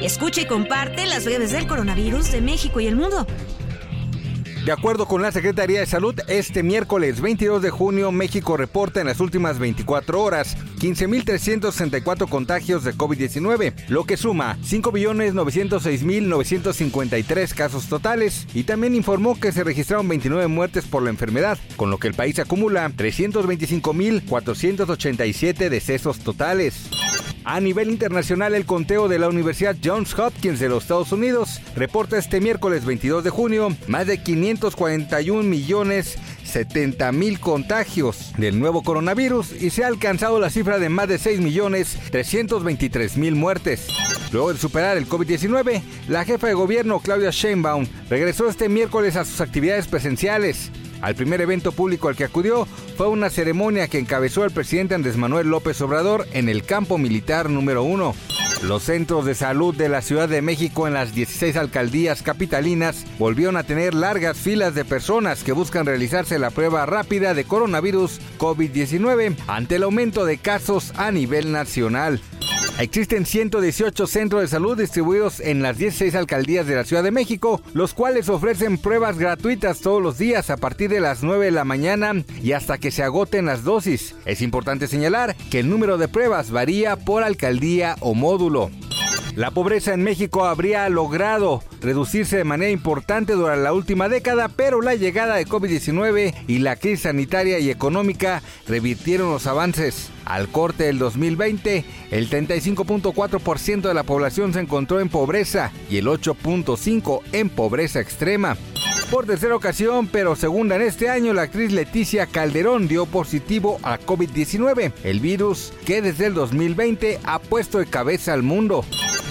Escucha y comparte las redes del coronavirus de México y el mundo. De acuerdo con la Secretaría de Salud, este miércoles 22 de junio México reporta en las últimas 24 horas 15.364 contagios de COVID-19, lo que suma 5.906.953 casos totales y también informó que se registraron 29 muertes por la enfermedad, con lo que el país acumula 325.487 decesos totales. A nivel internacional, el conteo de la Universidad Johns Hopkins de los Estados Unidos reporta este miércoles 22 de junio más de 541 millones 70 mil contagios del nuevo coronavirus y se ha alcanzado la cifra de más de 6 millones 323 mil muertes. Luego de superar el COVID-19, la jefa de gobierno Claudia Sheinbaum regresó este miércoles a sus actividades presenciales. Al primer evento público al que acudió fue una ceremonia que encabezó el presidente Andrés Manuel López Obrador en el campo militar número 1. Los centros de salud de la Ciudad de México en las 16 alcaldías capitalinas volvieron a tener largas filas de personas que buscan realizarse la prueba rápida de coronavirus COVID-19 ante el aumento de casos a nivel nacional. Existen 118 centros de salud distribuidos en las 16 alcaldías de la Ciudad de México, los cuales ofrecen pruebas gratuitas todos los días a partir de las 9 de la mañana y hasta que se agoten las dosis. Es importante señalar que el número de pruebas varía por alcaldía o módulo. La pobreza en México habría logrado reducirse de manera importante durante la última década, pero la llegada de COVID-19 y la crisis sanitaria y económica revirtieron los avances. Al corte del 2020, el 35.4% de la población se encontró en pobreza y el 8.5% en pobreza extrema. Por tercera ocasión, pero segunda en este año, la actriz Leticia Calderón dio positivo a COVID-19, el virus que desde el 2020 ha puesto de cabeza al mundo.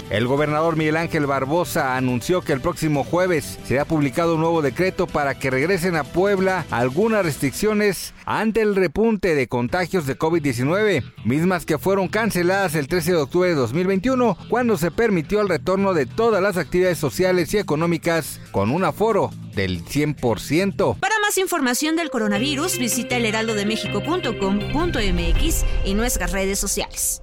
El gobernador Miguel Ángel Barbosa anunció que el próximo jueves será publicado un nuevo decreto para que regresen a Puebla algunas restricciones ante el repunte de contagios de COVID-19, mismas que fueron canceladas el 13 de octubre de 2021, cuando se permitió el retorno de todas las actividades sociales y económicas con un aforo del 100%. Para más información del coronavirus, visita elheraldodemexico.com.mx y nuestras redes sociales.